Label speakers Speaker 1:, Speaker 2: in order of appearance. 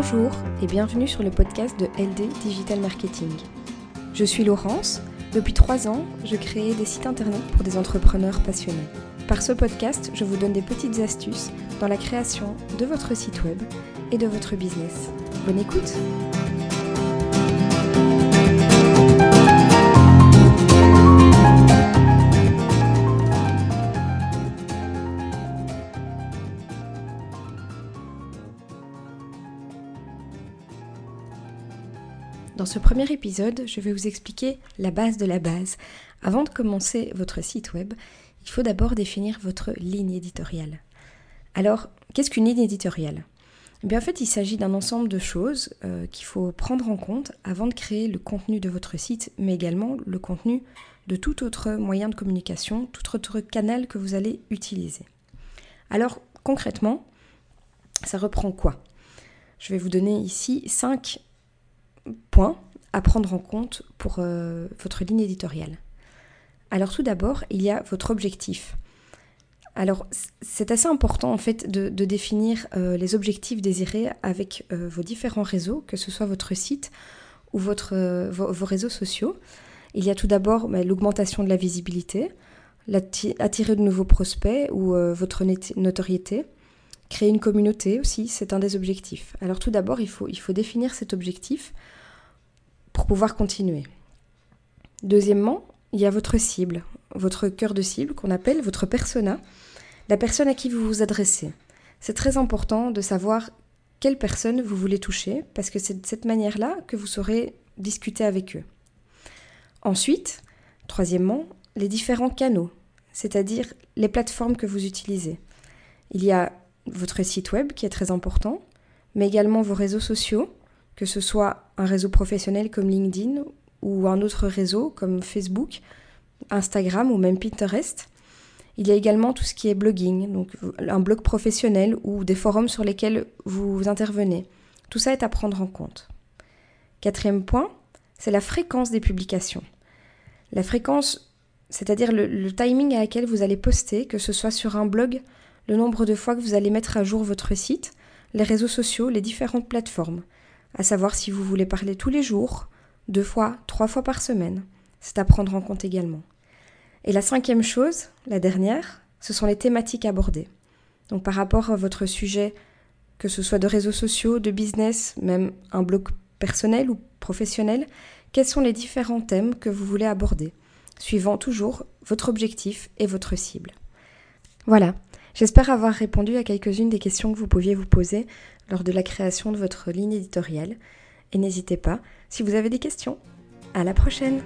Speaker 1: Bonjour et bienvenue sur le podcast de LD Digital Marketing. Je suis Laurence. Depuis trois ans, je crée des sites internet pour des entrepreneurs passionnés. Par ce podcast, je vous donne des petites astuces dans la création de votre site web et de votre business. Bonne écoute! Dans ce premier épisode, je vais vous expliquer la base de la base. Avant de commencer votre site web, il faut d'abord définir votre ligne éditoriale. Alors, qu'est-ce qu'une ligne éditoriale? Eh bien, En fait, il s'agit d'un ensemble de choses euh, qu'il faut prendre en compte avant de créer le contenu de votre site, mais également le contenu de tout autre moyen de communication, tout autre canal que vous allez utiliser. Alors, concrètement, ça reprend quoi? Je vais vous donner ici cinq points à prendre en compte pour euh, votre ligne éditoriale. Alors tout d'abord, il y a votre objectif. Alors c'est assez important en fait de, définir euh, les objectifs désirés avec euh, vos différents réseaux, que ce soit votre site ou vos, réseaux sociaux. Il y a tout d'abord bah, l'augmentation de la visibilité, attirer de nouveaux prospects ou votre notoriété, créer une communauté aussi, c'est un des objectifs. Alors tout d'abord, il faut, il faut définir cet objectif pour pouvoir continuer. Deuxièmement, il y a votre cible, votre cœur de cible qu'on appelle votre persona, la personne à qui vous vous adressez. C'est très important de savoir quelle personne vous voulez toucher parce que c'est de cette manière-là que vous saurez discuter avec eux. Ensuite, troisièmement, les différents canaux, c'est-à-dire les plateformes que vous utilisez. Il y a votre site web qui est très important, mais également vos réseaux sociaux, que ce soit un réseau professionnel comme LinkedIn ou un autre réseau comme Facebook, Instagram ou même Pinterest. Il y a également tout ce qui est blogging, donc un blog professionnel ou des forums sur lesquels vous intervenez. Tout ça est à prendre en compte. Quatrième point, c'est la fréquence des publications. La fréquence, c'est-à-dire le, timing à laquelle vous allez poster, que ce soit sur un blog, le nombre de fois que vous allez mettre à jour votre site, les réseaux sociaux, les différentes plateformes à savoir si vous voulez parler tous les jours, deux fois, trois fois par semaine. C'est à prendre en compte également. Et la cinquième chose, la dernière, ce sont les thématiques abordées. Donc par rapport à votre sujet, que ce soit de réseaux sociaux, de business, même un blog personnel ou professionnel, quels sont les différents thèmes que vous voulez aborder, suivant toujours votre objectif et votre cible. Voilà, j'espère avoir répondu à quelques-unes des questions que vous pouviez vous poser lors de la création de votre ligne éditoriale. Et n'hésitez pas, si vous avez des questions. À la prochaine!